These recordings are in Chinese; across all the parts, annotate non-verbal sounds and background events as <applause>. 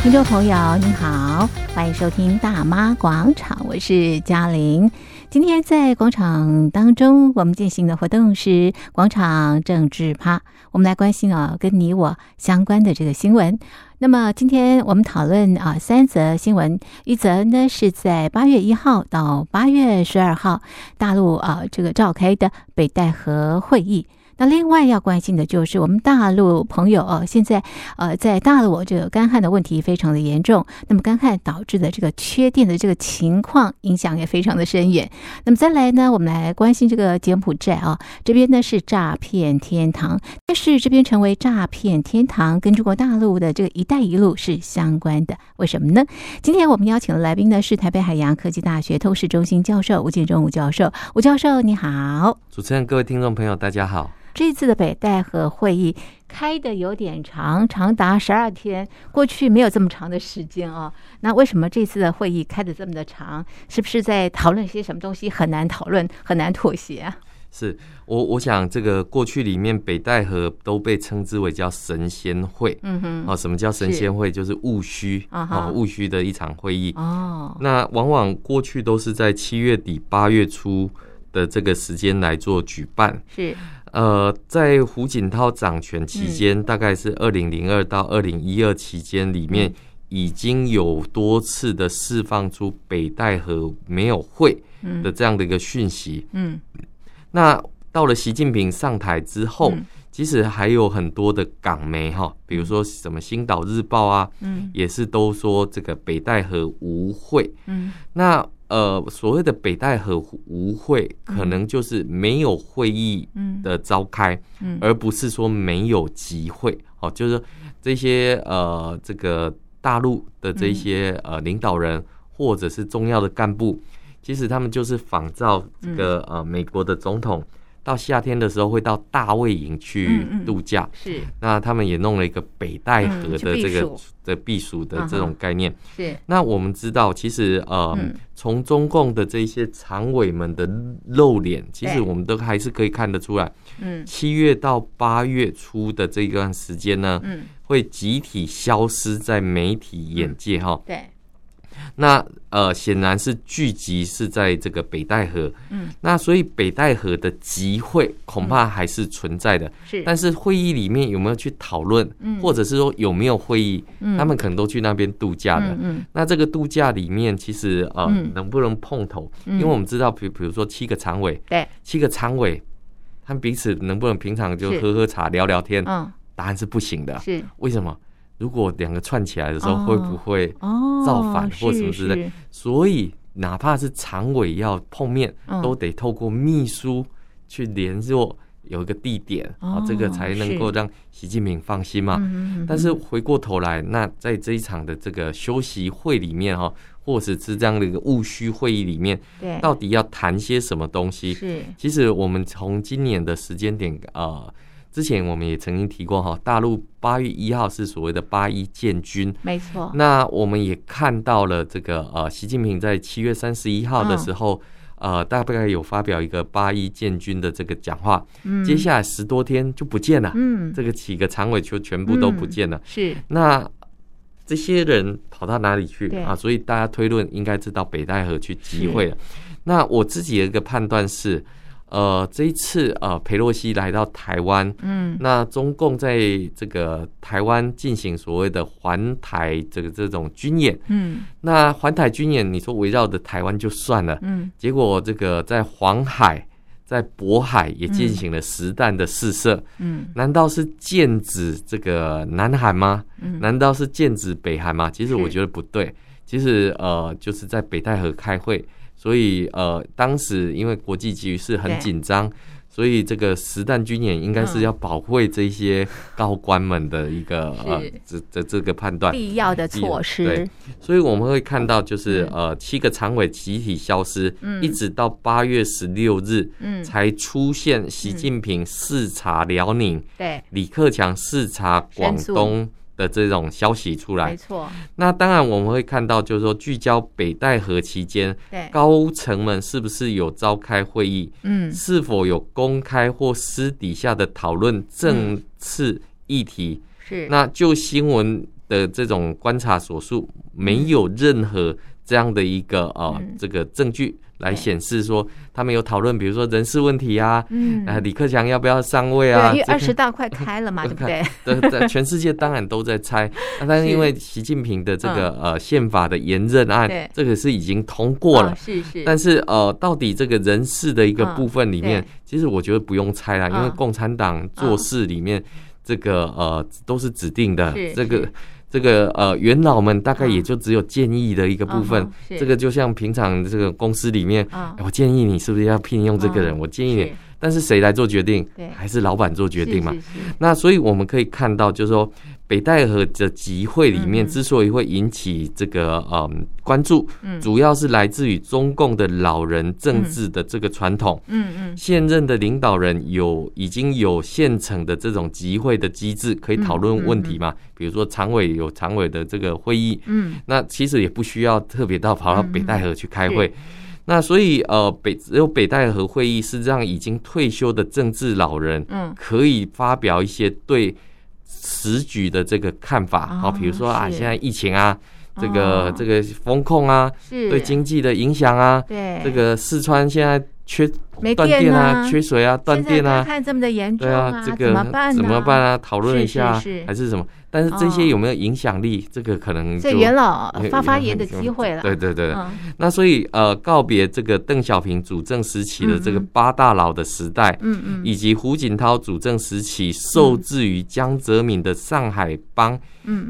听众朋友您好，欢迎收听大妈广场，我是嘉玲。今天在广场当中，我们进行的活动是广场政治趴，我们来关心啊跟你我相关的这个新闻。那么今天我们讨论啊三则新闻，一则呢是在八月一号到八月十二号大陆啊这个召开的北戴河会议。那另外要关心的就是我们大陆朋友哦，现在呃在大陆这个干旱的问题非常的严重，那么干旱导致的这个缺电的这个情况影响也非常的深远。<laughs> 那么再来呢，我们来关心这个柬埔寨啊，这边呢是诈骗天堂，但是这边成为诈骗天堂跟中国大陆的这个“一带一路”是相关的，为什么呢？今天我们邀请的来宾呢是台北海洋科技大学透视中心教授吴建中吴教授，吴教授你好，主持人各位听众朋友大家好。这次的北戴河会议开的有点长，长达十二天，过去没有这么长的时间啊。那为什么这次的会议开的这么的长？是不是在讨论些什么东西很难讨论、很难妥协啊？是我我想这个过去里面北戴河都被称之为叫神仙会，嗯哼，哦，什么叫神仙会？是就是戊戌啊，戊戌的一场会议哦。那往往过去都是在七月底八月初的这个时间来做举办，是。呃，在胡锦涛掌权期间，嗯、大概是二零零二到二零一二期间里面，已经有多次的释放出北戴河没有会的这样的一个讯息。嗯，那到了习近平上台之后，嗯、其实还有很多的港媒哈，比如说什么《星岛日报》啊，嗯，也是都说这个北戴河无会。嗯，那。呃，所谓的北戴河无会，可能就是没有会议的召开，嗯嗯、而不是说没有集会。哦，就是这些呃，这个大陆的这些呃领导人或者是重要的干部，其实他们就是仿照这个呃美国的总统。到夏天的时候会到大卫营去度假，是。那他们也弄了一个北戴河的这个的避暑的这种概念，是。那我们知道，其实呃，从、嗯、中共的这些常委们的露脸，其实我们都还是可以看得出来，嗯，七月到八月初的这一段时间呢，嗯，会集体消失在媒体眼界哈、嗯，对。那呃，显然是聚集是在这个北戴河，嗯，那所以北戴河的集会恐怕还是存在的，是。但是会议里面有没有去讨论，嗯，或者是说有没有会议，嗯，他们可能都去那边度假的，嗯，那这个度假里面其实呃，能不能碰头？因为我们知道，比比如说七个常委，对，七个常委，他们彼此能不能平常就喝喝茶、聊聊天？嗯，答案是不行的，是。为什么？如果两个串起来的时候，会不会造反或什么之类？所以哪怕是常委要碰面，都得透过秘书去联络，有一个地点啊，这个才能够让习近平放心嘛。但是回过头来，那在这一场的这个休息会里面哈，或者是这样的一个务虚会议里面，到底要谈些什么东西？是，其实我们从今年的时间点啊。之前我们也曾经提过哈，大陆八月一号是所谓的八一建军，没错。那我们也看到了这个呃，习近平在七月三十一号的时候，呃，大概有发表一个八一建军的这个讲话。嗯。接下来十多天就不见了，嗯，这个几个常委就全部都不见了。是。那这些人跑到哪里去啊？所以大家推论应该是到北戴河去集会了。那我自己的一个判断是。呃，这一次呃，裴洛西来到台湾，嗯，那中共在这个台湾进行所谓的环台这个这种军演，嗯，那环台军演，你说围绕着台湾就算了，嗯，结果这个在黄海、在渤海也进行了实弹的试射，嗯，难道是剑指这个南韩吗？嗯，难道是剑指北韩吗？其实我觉得不对，其实呃，就是在北戴河开会。所以，呃，当时因为国际局势很紧张，所以这个实弹军演应该是要保卫这些高官们的一个呃这这这个判断必要的措施。对，所以我们会看到，就是呃七个常委集体消失，一直到八月十六日，才出现习近平视察辽宁，对，李克强视察广东。的这种消息出来，没错。那当然我们会看到，就是说聚焦北戴河期间，对高层们是不是有召开会议？嗯，是否有公开或私底下的讨论政治议题？是。那就新闻的这种观察所述，没有任何这样的一个呃、嗯、这个证据来显示说他们有讨论，比如说人事问题啊，嗯，啊，李克强要不要上位啊？对，因为二十大快开了嘛，<laughs> 对不对？对对，<laughs> 全世界当然都在猜，但是因为习近平的这个呃宪法的延任案，这个是已经通过了，是是。但是呃，到底这个人事的一个部分里面，其实我觉得不用猜啦，因为共产党做事里面。这个呃都是指定的，这个这个呃元老们大概也就只有建议的一个部分。这个就像平常这个公司里面，我建议你是不是要聘用这个人？我建议你，但是谁来做决定？还是老板做决定嘛？那所以我们可以看到，就是说。北戴河的集会里面之所以会引起这个嗯关注，主要是来自于中共的老人政治的这个传统。嗯嗯，现任的领导人有已经有现成的这种集会的机制，可以讨论问题嘛？比如说常委有常委的这个会议。嗯，那其实也不需要特别到跑到北戴河去开会。那所以呃北只有北戴河会议是让已经退休的政治老人，嗯，可以发表一些对。时局的这个看法，好，比如说啊，现在疫情啊，这个这个风控啊，对经济的影响啊，对，这个四川现在。缺断电啊，缺水啊，断电啊，看这么的严重对啊，这个怎么办？怎么办啊？讨论一下，还是什么？但是这些有没有影响力？这个可能就元老发发言的机会了。对对对，那所以呃，告别这个邓小平主政时期的这个八大佬的时代，嗯嗯，以及胡锦涛主政时期受制于江泽民的上海帮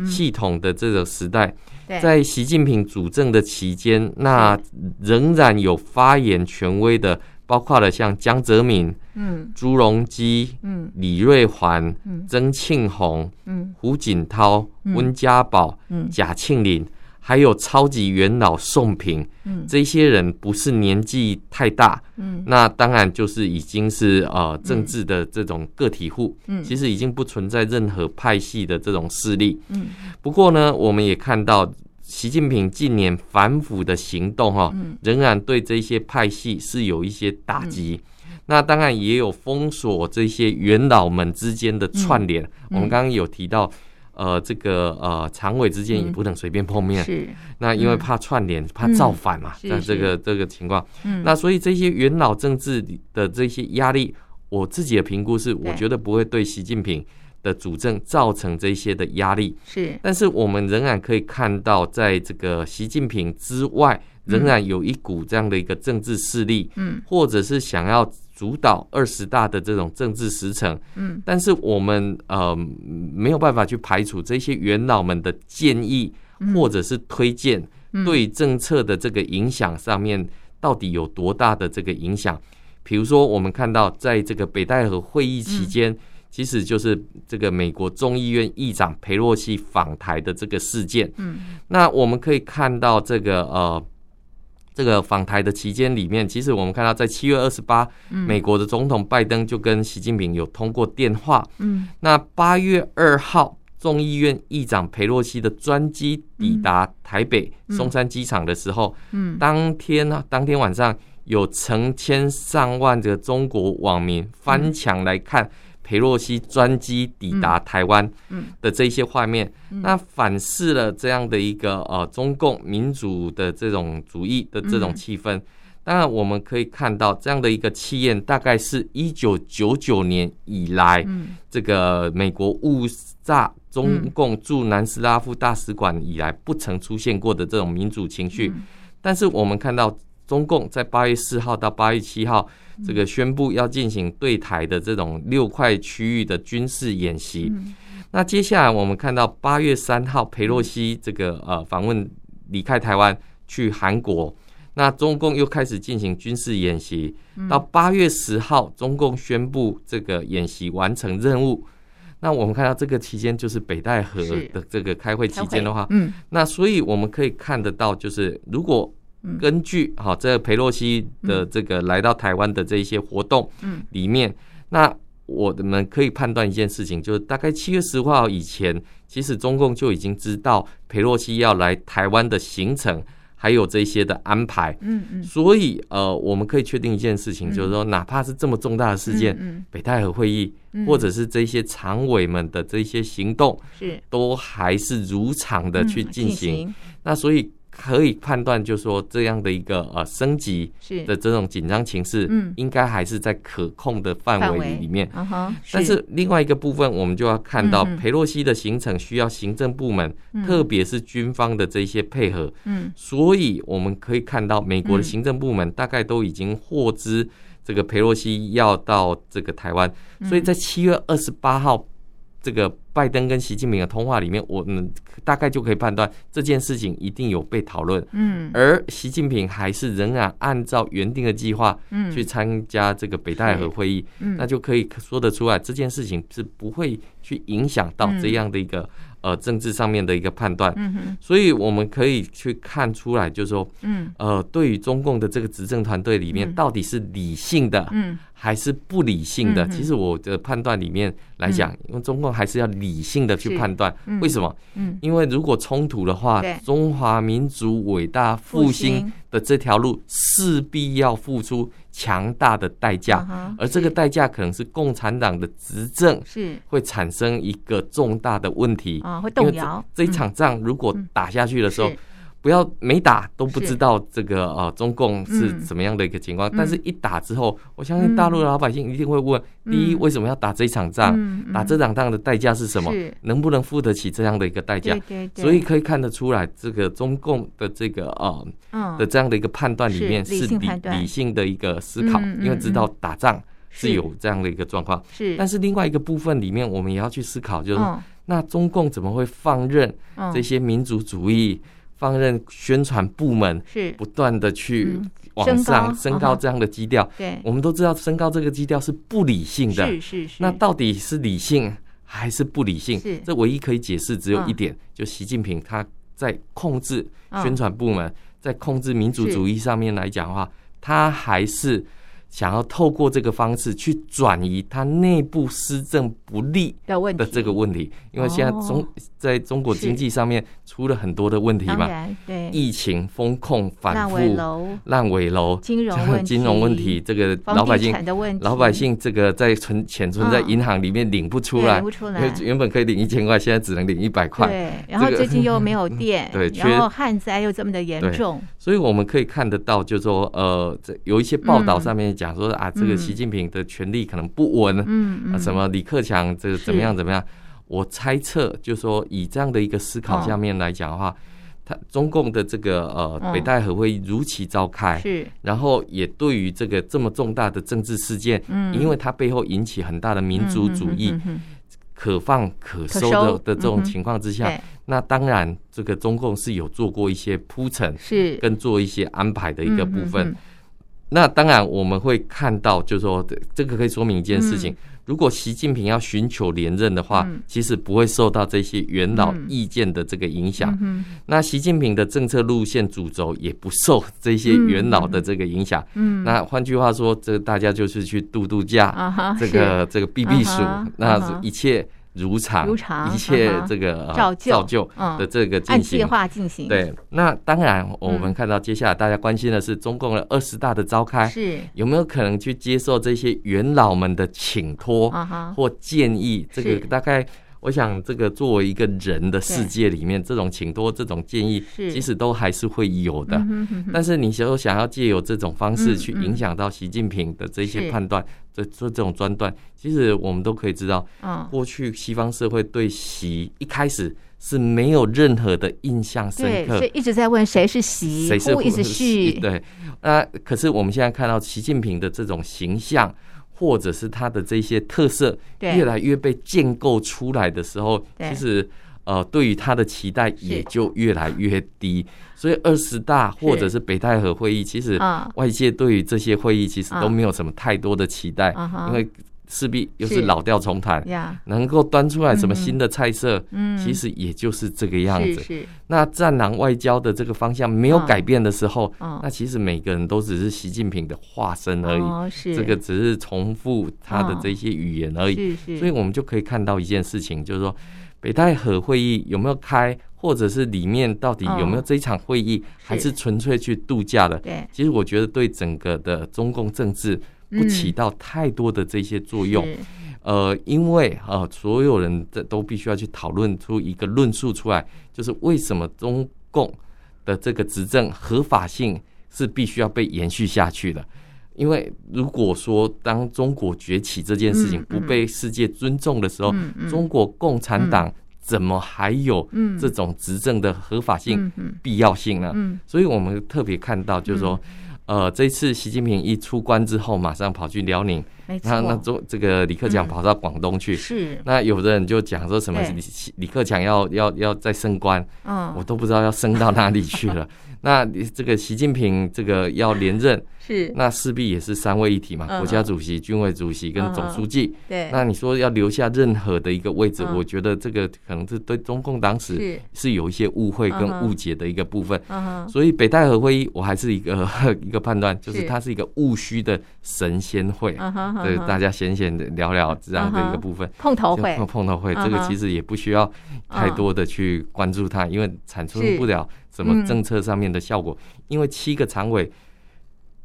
系统的这个时代。在习近平主政的期间，那仍然有发言权威的，包括了像江泽民、嗯、朱镕基、嗯、李瑞环、嗯、曾庆红、嗯、胡锦涛、温家宝、嗯、贾庆林，还有超级元老宋平，嗯、这些人不是年纪太大，嗯、那当然就是已经是呃政治的这种个体户，嗯、其实已经不存在任何派系的这种势力。嗯、不过呢，我们也看到。习近平近年反腐的行动，哈，仍然对这些派系是有一些打击。那当然也有封锁这些元老们之间的串联。我们刚刚有提到，呃，这个呃，常委之间也不能随便碰面。是。那因为怕串联，怕造反嘛。那这个这个情况。那所以这些元老政治的这些压力，我自己的评估是，我觉得不会对习近平。的主政造成这些的压力是，但是我们仍然可以看到，在这个习近平之外，仍然有一股这样的一个政治势力，嗯，或者是想要主导二十大的这种政治时程，嗯，但是我们呃没有办法去排除这些元老们的建议或者是推荐对政策的这个影响上面到底有多大的这个影响？比如说，我们看到在这个北戴河会议期间。其实就是这个美国众议院议长佩洛西访台的这个事件。嗯，那我们可以看到这个呃，这个访台的期间里面，其实我们看到在七月二十八，美国的总统拜登就跟习近平有通过电话。嗯，那八月二号，众议院议长佩洛西的专机抵达台北松山机场的时候，嗯，当天呢，当天晚上有成千上万的中国网民翻墙来看。裴洛西专机抵达台湾的这些画面，那反噬了这样的一个呃中共民主的这种主义的这种气氛。当然，我们可以看到这样的一个气焰，大概是一九九九年以来，这个美国误炸中共驻南斯拉夫大使馆以来不曾出现过的这种民主情绪。但是，我们看到中共在八月四号到八月七号。这个宣布要进行对台的这种六块区域的军事演习。那接下来我们看到八月三号，佩洛西这个呃访问离开台湾去韩国，那中共又开始进行军事演习。到八月十号，中共宣布这个演习完成任务。那我们看到这个期间就是北戴河的这个开会期间的话，嗯，那所以我们可以看得到，就是如果。根据好，这个裴洛西的这个来到台湾的这一些活动，嗯里面，那我们可以判断一件事情，就是大概七月十五号以前，其实中共就已经知道裴洛西要来台湾的行程，还有这些的安排。嗯嗯。所以呃，我们可以确定一件事情，就是说，哪怕是这么重大的事件，北戴河会议，或者是这些常委们的这些行动，是都还是如常的去进行。那所以。可以判断，就是说这样的一个呃升级的这种紧张情势，嗯，应该还是在可控的范围里面。但是。另外一个部分，我们就要看到佩洛西的行程需要行政部门，特别是军方的这些配合。嗯，所以我们可以看到，美国的行政部门大概都已经获知这个佩洛西要到这个台湾，所以在七月二十八号。这个拜登跟习近平的通话里面，我们大概就可以判断这件事情一定有被讨论。嗯，而习近平还是仍然按照原定的计划，嗯，去参加这个北戴河会议，嗯，那就可以说得出来，这件事情是不会去影响到这样的一个。呃，政治上面的一个判断，所以我们可以去看出来，就是说，嗯，呃，对于中共的这个执政团队里面，到底是理性的，嗯，还是不理性的？其实我的判断里面来讲，因为中共还是要理性的去判断，为什么？嗯，因为如果冲突的话，中华民族伟大复兴。的这条路势必要付出强大的代价，而这个代价可能是共产党的执政是会产生一个重大的问题啊，会动摇。这一场仗如果打下去的时候。不要没打都不知道这个呃中共是怎么样的一个情况，但是一打之后，我相信大陆的老百姓一定会问：第一，为什么要打这一场仗？打这场仗的代价是什么？能不能付得起这样的一个代价？所以可以看得出来，这个中共的这个呃的这样的一个判断里面是理理性的一个思考，因为知道打仗是有这样的一个状况。是，但是另外一个部分里面，我们也要去思考，就是那中共怎么会放任这些民族主义？放任宣传部门是。不断的去往上升高。这样的基调，对，我们都知道升高这个基调是不理性的，是是是。那到底是理性还是不理性？这唯一可以解释只有一点，就习近平他在控制宣传部门，在控制民主主义上面来讲的话，他还是。想要透过这个方式去转移他内部施政不利的问的这个问题，因为现在中在中国经济上面出了很多的问题嘛，对，疫情风控反复，烂尾楼、<laughs> 金融问题、金融问题，这个老百姓老百姓这个在存钱存在银行里面领不出来，原本可以领一千块，现在只能领一百块。对，然后最近又没有电，<laughs> 对，然后旱灾又这么的严重，所以我们可以看得到，就是说呃，这有一些报道上面。讲说啊，这个习近平的权力可能不稳，嗯，啊，什么李克强这个怎么样怎么样？我猜测，就是说以这样的一个思考下面来讲的话，他中共的这个呃北戴河会议如期召开，是，然后也对于这个这么重大的政治事件，嗯，因为它背后引起很大的民族主义，可放可收的的这种情况之下，那当然这个中共是有做过一些铺陈，是。跟做一些安排的一个部分。那当然，我们会看到，就是说，这个可以说明一件事情：如果习近平要寻求连任的话，其实不会受到这些元老意见的这个影响。那习近平的政策路线主轴也不受 <laughs> 这些元老的这个影响。那换句话说，这大家就是去度度假，这个这个避避暑，那一切。如常，如常，一切这个照照旧的这个进行，按计划进行。对，那当然，我们看到接下来大家关心的是中共的二十大的召开，是有没有可能去接受这些元老们的请托或建议？这个大概。我想，这个作为一个人的世界里面，这种请托、这种建议，其实都还是会有的。但是，你想想要借由这种方式去影响到习近平的这些判断，这这这种专断，其实我们都可以知道，过去西方社会对习一开始是没有任何的印象深刻，所以一直在问谁是习，谁是胡是旭。对，那可是我们现在看到习近平的这种形象。或者是它的这些特色越来越被建构出来的时候，其实呃，对于他的期待也就越来越低。所以二十大或者是北戴河会议，其实外界对于这些会议其实都没有什么太多的期待，因为势必又是老调重弹，能够端出来什么新的菜色，嗯，其实也就是这个样子。是，那战狼外交的这个方向没有改变的时候，那其实每个人都只是习近平的化身而已，是。这个只是重复他的这些语言而已。所以我们就可以看到一件事情，就是说北戴河会议有没有开，或者是里面到底有没有这一场会议，还是纯粹去度假的？对，其实我觉得对整个的中共政治。不起到太多的这些作用，呃，因为呃，所有人这都必须要去讨论出一个论述出来，就是为什么中共的这个执政合法性是必须要被延续下去的。因为如果说当中国崛起这件事情不被世界尊重的时候，中国共产党怎么还有这种执政的合法性、必要性呢？所以我们特别看到，就是说。呃，这次习近平一出关之后，马上跑去辽宁，那那中这个李克强跑到广东去，是那有的人就讲说什么李李克强要要要再升官，嗯，我都不知道要升到哪里去了。<laughs> 那这个习近平这个要连任。是，那势必也是三位一体嘛，国家主席、军委主席跟总书记。对，那你说要留下任何的一个位置，我觉得这个可能是对中共当时是。有一些误会跟误解的一个部分。所以北戴河会议，我还是一个 <laughs> 一个判断，就是它是一个务虚的神仙会。对，大家闲闲的聊聊这样的一个部分。碰头会，碰头会，这个其实也不需要太多的去关注它，因为产出不了什么政策上面的效果。因为七个常委。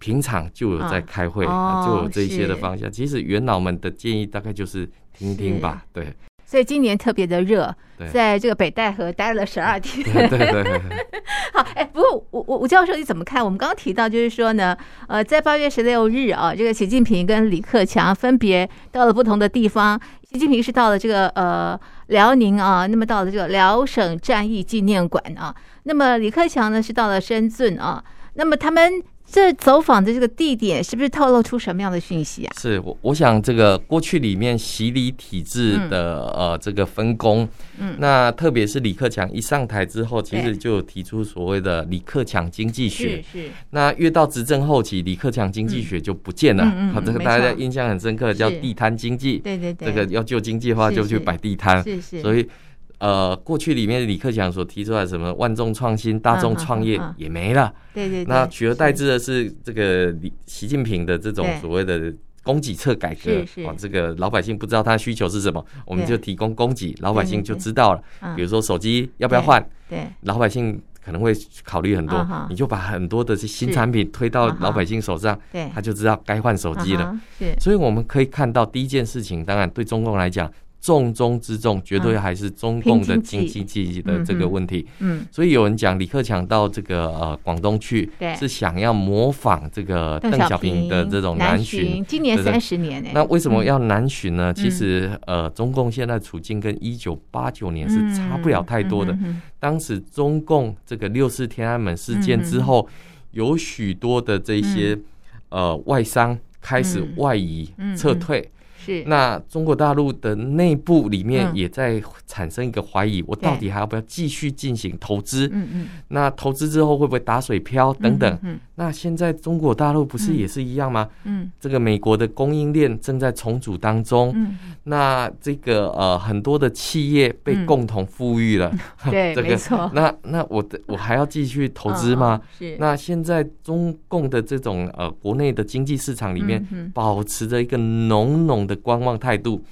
平常就有在开会，就有这些的方向。其实元老们的建议大概就是听听吧，对。所以今年特别的热，在这个北戴河待了十二天。对对对。<laughs> 好，哎，不过吴教授你怎么看？我们刚刚提到就是说呢，呃，在八月十六日啊，这个习近平跟李克强分别到了不同的地方。习近平是到了这个呃辽宁啊，那么到了这个辽省战役纪念馆啊，那么李克强呢是到了深圳啊，那么他们。这走访的这个地点是不是透露出什么样的讯息啊？是我我想这个过去里面洗礼体制的呃这个分工，嗯，那特别是李克强一上台之后，其实就提出所谓的李克强经济学，是是。那越到执政后期，李克强经济学就不见了，好，这个大家印象很深刻，叫地摊经济，对对对，这个要救经济的话就去摆地摊，是是。所以。呃，过去里面李克强所提出来什么万众创新、大众创业也没了。对对。那取而代之的是这个李习近平的这种所谓的供给侧改革。是啊，这个老百姓不知道他需求是什么，我们就提供供给，老百姓就知道了。比如说手机要不要换？对。老百姓可能会考虑很多，你就把很多的新产品推到老百姓手上，对，他就知道该换手机了。是。所以我们可以看到第一件事情，当然对中共来讲。重中之重，绝对还是中共的经济经济的这个问题。嗯，所以有人讲李克强到这个呃广东去，是想要模仿这个邓小平的这种南巡。今年三十年，那为什么要南巡呢？其实呃，中共现在处境跟一九八九年是差不了太多的。当时中共这个六四天安门事件之后，有许多的这些呃外商开始外移撤退。是，那中国大陆的内部里面也在产生一个怀疑，我到底还要不要继续进行投资？嗯嗯，那投资之后会不会打水漂等等？嗯，那现在中国大陆不是也是一样吗？嗯，这个美国的供应链正在重组当中，嗯，那这个呃很多的企业被共同富裕了，对，<laughs> 没错。那那我的我还要继续投资吗？是。那现在中共的这种呃国内的经济市场里面保持着一个浓浓的。观望态度，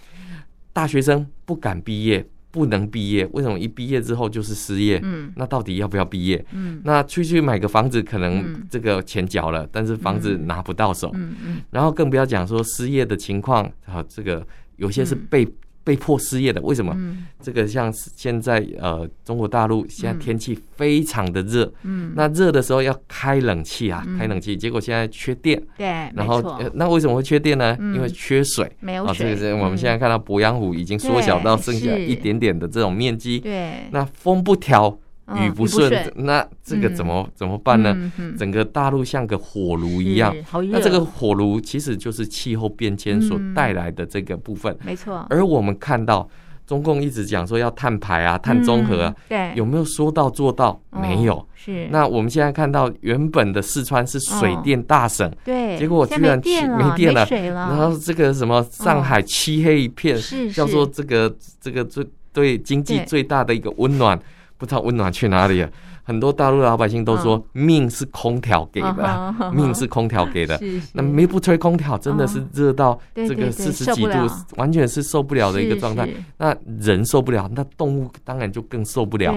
大学生不敢毕业，不能毕业。为什么一毕业之后就是失业？嗯，那到底要不要毕业？嗯，那出去买个房子，可能这个钱缴了，但是房子拿不到手。嗯嗯，然后更不要讲说失业的情况，啊，这个有些是被。被迫失业的，为什么？嗯、这个像现在呃，中国大陆现在天气非常的热，嗯，那热的时候要开冷气啊，嗯、开冷气，结果现在缺电，对，然后、呃、那为什么会缺电呢？嗯、因为缺水，没有水。啊、这个是我们现在看到鄱阳湖已经缩小到剩下一点点的这种面积，对，那风不调。雨不顺，那这个怎么怎么办呢？整个大陆像个火炉一样，那这个火炉其实就是气候变迁所带来的这个部分。没错。而我们看到中共一直讲说要碳排啊、碳中和啊，对，有没有说到做到？没有。是。那我们现在看到原本的四川是水电大省，对，结果居然没电了。然后这个什么上海漆黑一片，是叫做这个这个最对经济最大的一个温暖，不知道温暖去哪里了。很多大陆的老百姓都说，命是空调给的，命是空调给的。那没不吹空调，真的是热到这个四十几度，完全是受不了的一个状态。那人受不了，那动物当然就更受不了。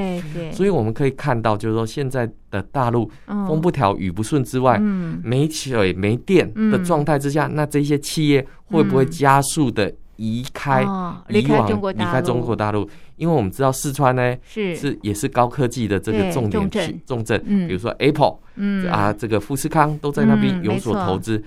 所以我们可以看到，就是说现在的大陆风不调雨不顺之外，没水没电的状态之下，那这些企业会不会加速的？移开，移往离开中国大陆，因为我们知道四川呢是。是也是高科技的这个重点区重镇，比如说 Apple，嗯。啊，这个富士康都在那边有所投资。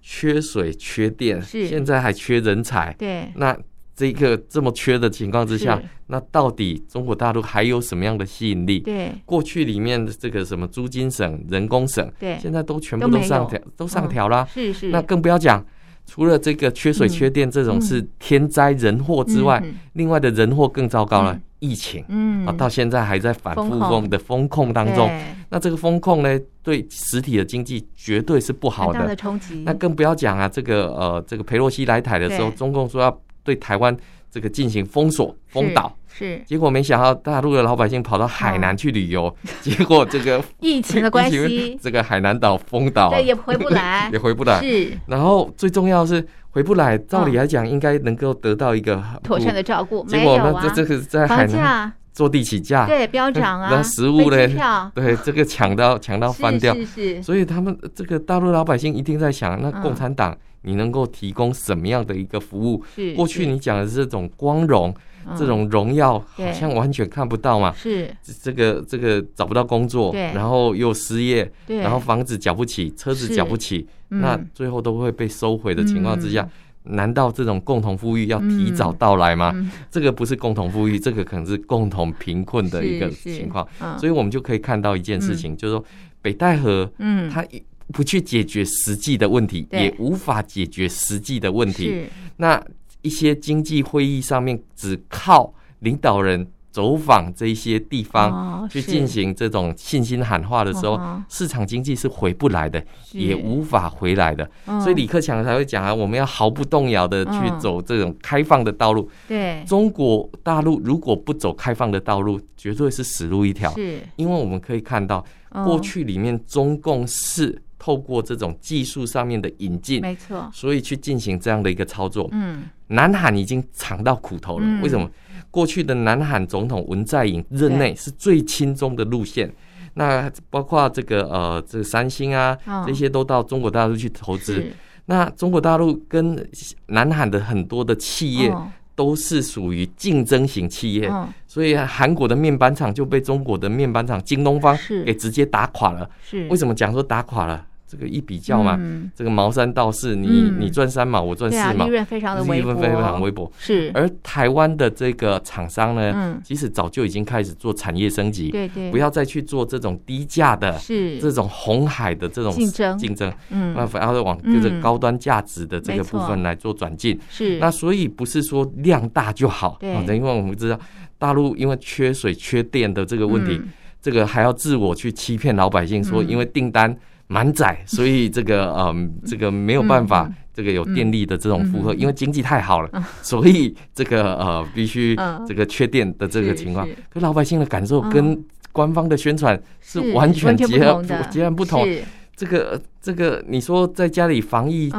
缺水缺电，现在还缺人才，对，那这个这么缺的情况之下，那到底中国大陆还有什么样的吸引力？对，过去里面的这个什么租金省、人工省，对，现在都全部都上调，都上调了，是是，那更不要讲。除了这个缺水缺电这种是天灾人祸之外，另外的人祸更糟糕了，疫情，嗯，啊，到现在还在反复风的风控当中。那这个风控呢，对实体的经济绝对是不好的。的冲击。那更不要讲啊，这个呃，这个佩洛西来台的时候，中共说要对台湾这个进行封锁、封岛。是，结果没想到大陆的老百姓跑到海南去旅游，<laughs> 结果这个疫情的关系，<laughs> 这个海南岛封岛，对，也回不来，<laughs> 也回不来。是，然后最重要是回不来，照理来讲应该能够得到一个妥善的照顾，结果呢，这这个在海南坐地起价，对，飙涨啊，那食物呢，对，这个抢到抢到翻掉，是是，所以他们这个大陆老百姓一定在想，那共产党你能够提供什么样的一个服务？过去你讲的是这种光荣。这种荣耀好像完全看不到嘛？是。这个这个找不到工作，然后又失业，然后房子缴不起，车子缴不起，那最后都会被收回的情况之下，难道这种共同富裕要提早到来吗？这个不是共同富裕，这个可能是共同贫困的一个情况。所以我们就可以看到一件事情，就是说北戴河，嗯，它不去解决实际的问题，也无法解决实际的问题。那。一些经济会议上面只靠领导人走访这些地方去进行这种信心喊话的时候，市场经济是回不来的，也无法回来的。所以李克强才会讲啊，我们要毫不动摇的去走这种开放的道路。对，中国大陆如果不走开放的道路，绝对是死路一条。是，因为我们可以看到过去里面中共是。透过这种技术上面的引进，没错，所以去进行这样的一个操作。嗯，南韩已经尝到苦头了。为什么？过去的南韩总统文在寅任内是最亲中的路线，那包括这个呃，这个三星啊，这些都到中国大陆去投资。那中国大陆跟南韩的很多的企业都是属于竞争型企业，所以韩国的面板厂就被中国的面板厂京东方给直接打垮了。是为什么讲说打垮了？这个一比较嘛，嗯、这个毛三到四，你、嗯、你赚三毛，我赚四毛，利润非常的微薄，利润非常微薄。是，而台湾的这个厂商呢，嗯、其实早就已经开始做产业升级，对对，不要再去做这种低价的，是。这种红海的这种竞争。竞争，嗯，那反而往就是高端价值的这个部分来做转进。是、嗯，那所以不是说量大就好，对，因为我们知道大陆因为缺水缺电的这个问题，嗯、这个还要自我去欺骗老百姓说，因为订单。满载，所以这个 <laughs> 嗯，这个没有办法，这个有电力的这种负荷，因为经济太好了，所以这个呃必须这个缺电的这个情况，可老百姓的感受跟官方的宣传是完全截然截然不同。这个这个，你说在家里防疫，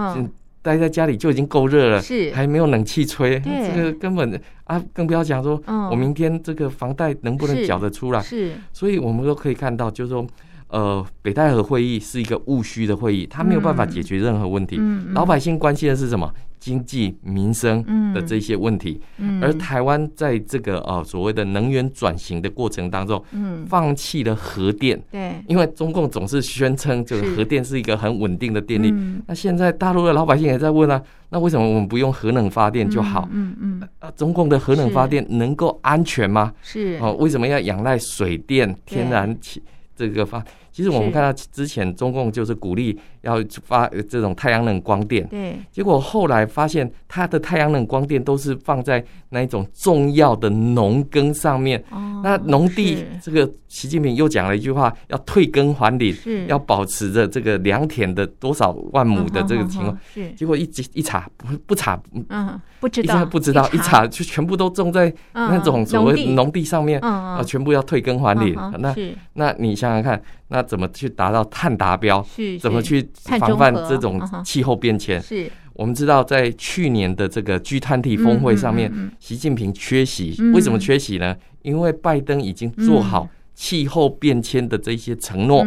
待在家里就已经够热了，是。还没有冷气吹，这个根本啊，更不要讲说，我明天这个房贷能不能缴得出来？是，所以我们都可以看到，就是说。呃，北戴河会议是一个务虚的会议，它没有办法解决任何问题。老百姓关心的是什么？经济民生的这些问题。而台湾在这个呃所谓的能源转型的过程当中，嗯、放弃了核电。对，因为中共总是宣称就是核电是一个很稳定的电力。嗯、那现在大陆的老百姓也在问啊，那为什么我们不用核能发电就好？嗯嗯，嗯嗯中共的核能发电能够安全吗？是哦，为什么要仰赖水电、天然气？这个发。其实我们看到之前中共就是鼓励要发这种太阳能光电，对，结果后来发现它的太阳能光电都是放在那一种重要的农耕上面。哦，那农地这个习近平又讲了一句话，要退耕还林，是要保持着这个良田的多少万亩的这个情况。是，结果一一查不不查，嗯，不知道不知道一查就全部都种在那种所谓农地上面，啊，全部要退耕还林。那那你想想看。那怎么去达到碳达标？怎么去防范这种气候变迁？是，我们知道在去年的这个 G20 峰会上面，习近平缺席。为什么缺席呢？因为拜登已经做好气候变迁的这些承诺，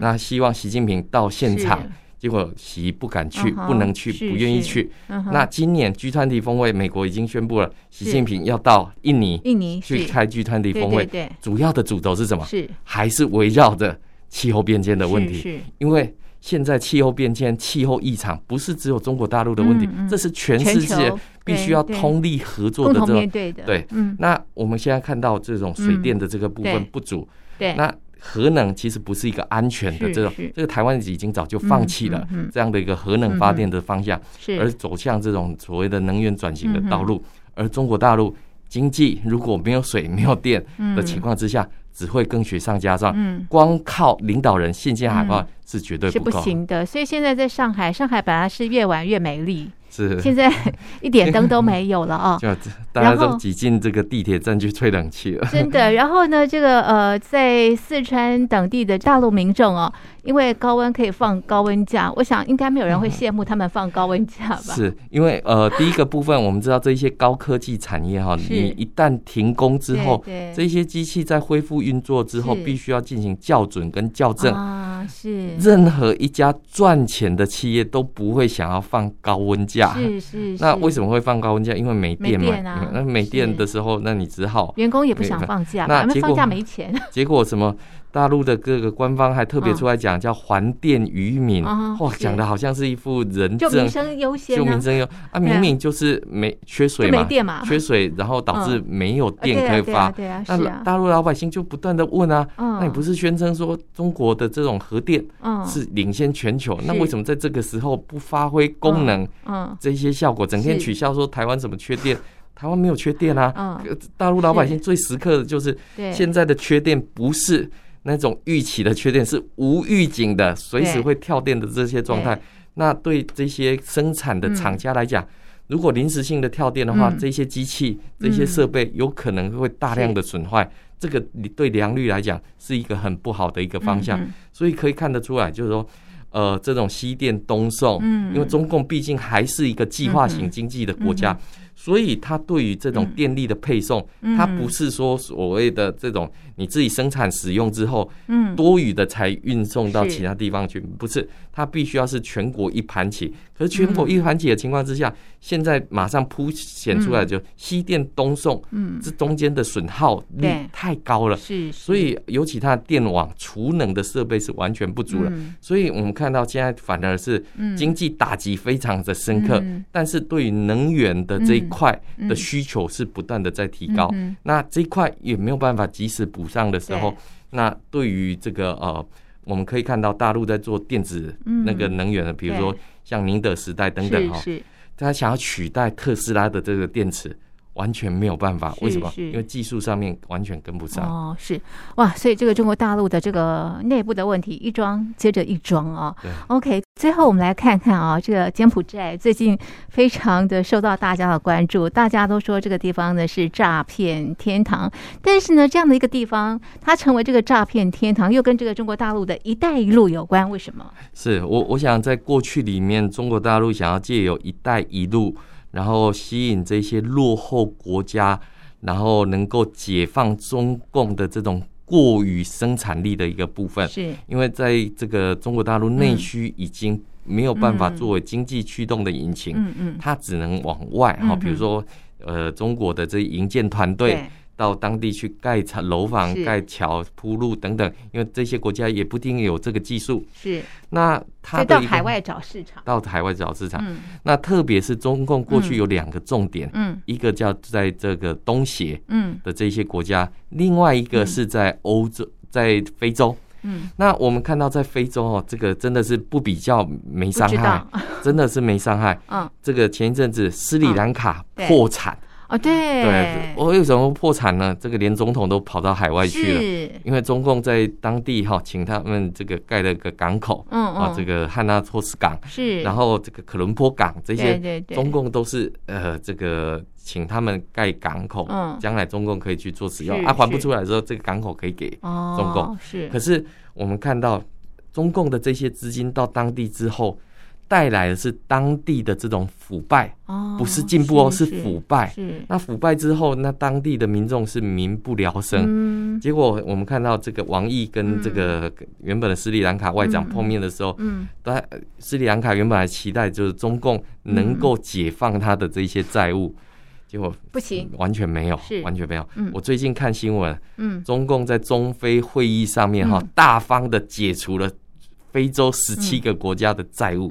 那希望习近平到现场，结果习不敢去，不能去，不愿意去。那今年 G20 峰会，美国已经宣布了，习近平要到印尼，印尼去开 G20 峰会，主要的主轴是什么？是还是围绕着？气候变迁的问题，因为现在气候变迁、气候异常不是只有中国大陆的问题，这是全世界必须要通力合作的这种。对，那我们现在看到这种水电的这个部分不足，对，那核能其实不是一个安全的这种，这个台湾已经早就放弃了这样的一个核能发电的方向，而走向这种所谓的能源转型的道路。而中国大陆经济如果没有水、没有电的情况之下，只会更雪上加霜。嗯，光靠领导人信心喊话是绝对不够，是不行的。所以现在在上海，上海本来是越玩越美丽。是，现在一点灯都没有了啊！<laughs> 就大家都挤进这个地铁站去吹冷气了。真的，然后呢，这个呃，在四川等地的大陆民众哦，因为高温可以放高温假，我想应该没有人会羡慕他们放高温假吧？是因为呃，第一个部分我们知道这一些高科技产业哈，你一旦停工之后，这些机器在恢复运作之后，必须要进行校准跟校正啊。是，任何一家赚钱的企业都不会想要放高温假。是是，那为什么会放高温假？因为没电嘛。那没电的时候，那你只好员工也不想放假，那结果放假没钱。<laughs> 结果什么？大陆的各个官方还特别出来讲，叫还电于民。哇，讲的好像是一副仁政，就民生优先，就民生优啊，明明就是没缺水嘛，缺水，然后导致没有电可以发。那大陆老百姓就不断的问啊，那你不是宣称说中国的这种核电是领先全球？那为什么在这个时候不发挥功能？嗯，这些效果，整天取笑说台湾怎么缺电？<laughs> 台湾没有缺电啊。大陆老百姓最时刻的就是现在的缺电不是。那种预期的缺电是无预警的，随时会跳电的这些状态，那对这些生产的厂家来讲，如果临时性的跳电的话，这些机器、这些设备有可能会大量的损坏，这个对良率来讲是一个很不好的一个方向，所以可以看得出来，就是说，呃，这种西电东送，因为中共毕竟还是一个计划型经济的国家。所以，它对于这种电力的配送，它不是说所谓的这种你自己生产使用之后，嗯，多余的才运送到其他地方去，不是，它必须要是全国一盘棋。可是全国一盘棋的情况之下，现在马上凸显出来，就西电东送，嗯，这中间的损耗率太高了，是，所以尤其它的电网储能的设备是完全不足了。所以我们看到现在反而是经济打击非常的深刻，但是对于能源的这一块的需求是不断的在提高，那这一块也没有办法及时补上的时候，对。那对于这个呃，我们可以看到大陆在做电子那个能源的，嗯、比如说像宁德时代等等哈，他想要取代特斯拉的这个电池。完全没有办法，为什么？因为技术上面完全跟不上。哦，是哇，所以这个中国大陆的这个内部的问题一桩接着一桩啊。对。OK，最后我们来看看啊，这个柬埔寨最近非常的受到大家的关注，大家都说这个地方呢是诈骗天堂，但是呢，这样的一个地方，它成为这个诈骗天堂，又跟这个中国大陆的一带一路有关，为什么？是我我想在过去里面，中国大陆想要借由一带一路。然后吸引这些落后国家，然后能够解放中共的这种过于生产力的一个部分，是。因为在这个中国大陆内需已经没有办法作为经济驱动的引擎，嗯嗯，它只能往外哈，比如说呃中国的这营建团队。到当地去盖厂、楼房、盖桥、铺路等等，因为这些国家也不一定有这个技术。是，那他到海外找市场，到海外找市场。嗯，那特别是中共过去有两个重点，嗯，一个叫在这个东协，嗯。的这些国家，另外一个是在欧洲，在非洲。嗯，那我们看到在非洲哦，这个真的是不比较没伤害，<laughs> 真的是没伤害。嗯，这个前一阵子斯里兰卡破产。哦，对，对，我为什么破产呢？这个连总统都跑到海外去了，是。因为中共在当地哈，请他们这个盖了个港口，嗯嗯，啊，这个汉纳托斯港是，然后这个可伦坡港这些，中共都是呃，这个请他们盖港口，嗯，将来中共可以去做使用，啊，还不出来的时候，这个港口可以给中共，是。可是我们看到中共的这些资金到当地之后。带来的是当地的这种腐败，不是进步哦，是腐败。是。那腐败之后，那当地的民众是民不聊生。结果我们看到这个王毅跟这个原本的斯里兰卡外长碰面的时候，嗯，斯里兰卡原本还期待就是中共能够解放他的这些债务，结果不行，完全没有，完全没有。我最近看新闻，嗯，中共在中非会议上面哈，大方的解除了。非洲十七个国家的债务，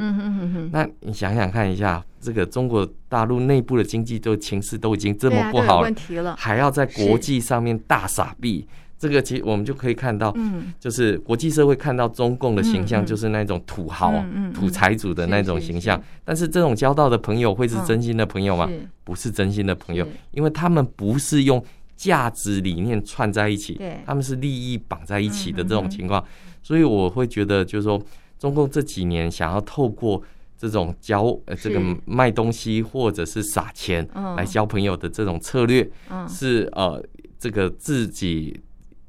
那你想想看一下，这个中国大陆内部的经济都情势都已经这么不好了，还要在国际上面大傻逼，这个其实我们就可以看到，嗯，就是国际社会看到中共的形象就是那种土豪、土财主的那种形象，但是这种交到的朋友会是真心的朋友吗？不是真心的朋友，因为他们不是用价值理念串在一起，他们是利益绑在一起的这种情况。所以我会觉得，就是说，中共这几年想要透过这种交呃这个卖东西或者是撒钱来交朋友的这种策略，是呃这个自己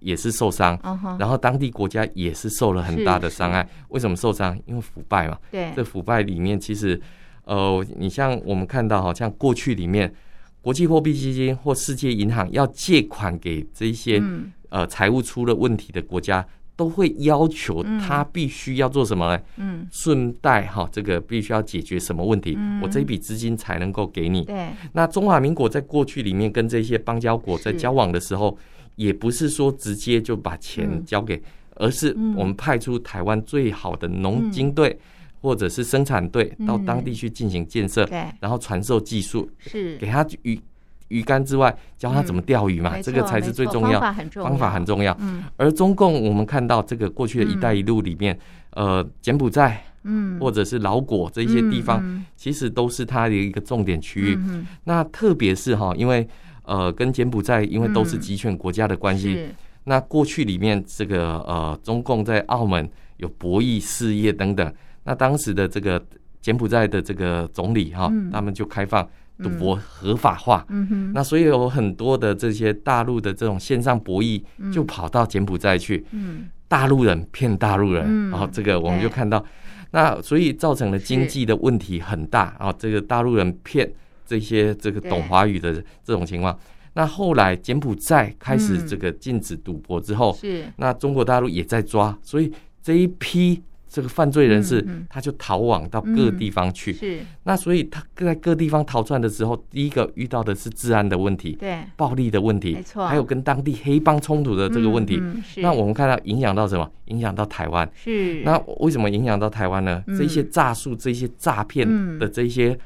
也是受伤，然后当地国家也是受了很大的伤害。为什么受伤？因为腐败嘛。对，这腐败里面其实呃，你像我们看到，好像过去里面国际货币基金或世界银行要借款给这些呃财务出了问题的国家。都会要求他必须要做什么呢？嗯，顺带哈，这个必须要解决什么问题？我这一笔资金才能够给你。对。那中华民国在过去里面跟这些邦交国在交往的时候，也不是说直接就把钱交给，而是我们派出台湾最好的农经队或者是生产队到当地去进行建设，然后传授技术，是给他与。鱼竿之外，教他怎么钓鱼嘛，这个才是最重要。方法很重要。嗯。而中共，我们看到这个过去的一带一路里面，呃，柬埔寨，嗯，或者是老果这些地方，其实都是它的一个重点区域。那特别是哈，因为呃，跟柬埔寨因为都是集权国家的关系，那过去里面这个呃，中共在澳门有博弈事业等等，那当时的这个柬埔寨的这个总理哈，他们就开放。赌博合法化，嗯哼，那所以有很多的这些大陆的这种线上博弈，就跑到柬埔寨去，嗯，大陆人骗大陆人，然后这个我们就看到，那所以造成了经济的问题很大啊，这个大陆人骗这些这个懂华语的这种情况，那后来柬埔寨开始这个禁止赌博之后，是，那中国大陆也在抓，所以这一批。这个犯罪人士，他就逃往到各地方去。是，那所以他在各地方逃窜的时候，第一个遇到的是治安的问题，对，暴力的问题，没错，还有跟当地黑帮冲突的这个问题。那我们看到影响到什么？影响到台湾。是，那为什么影响到台湾呢？这些诈术、这些诈骗的这些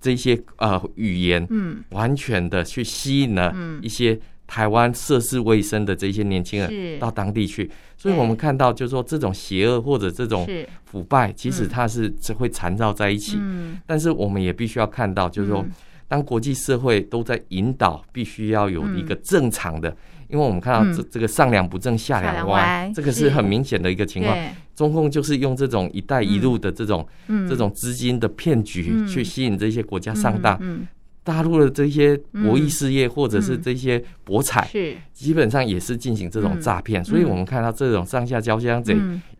这些呃语言，嗯，完全的去吸引了一些。台湾涉世未深的这些年轻人到当地去，所以我们看到，就是说这种邪恶或者这种腐败，其实它是只会缠绕在一起。但是我们也必须要看到，就是说，当国际社会都在引导，必须要有一个正常的，因为我们看到这这个上梁不正下梁歪，这个是很明显的一个情况。中共就是用这种“一带一路”的这种这种资金的骗局，去吸引这些国家上当。大陆的这些博弈事业，或者是这些博彩，是。基本上也是进行这种诈骗，所以我们看到这种上下交相贼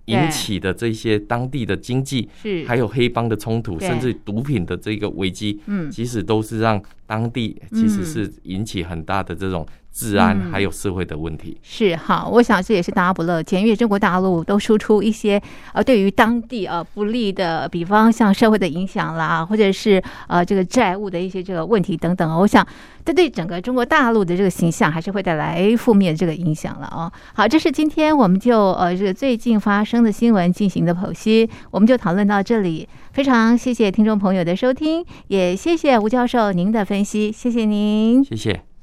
引起的这些当地的经济，是。还有黑帮的冲突，甚至毒品的这个危机，嗯，其实都是让当地其实是引起很大的这种。治安还有社会的问题、嗯、是哈，我想这也是大家不乐见，因为中国大陆都输出一些呃对于当地呃不利的，比方像社会的影响啦，或者是呃这个债务的一些这个问题等等。我想这对整个中国大陆的这个形象还是会带来负面这个影响了哦。好，这是今天我们就呃这个最近发生的新闻进行的剖析，我们就讨论到这里。非常谢谢听众朋友的收听，也谢谢吴教授您的分析，谢谢您，谢谢。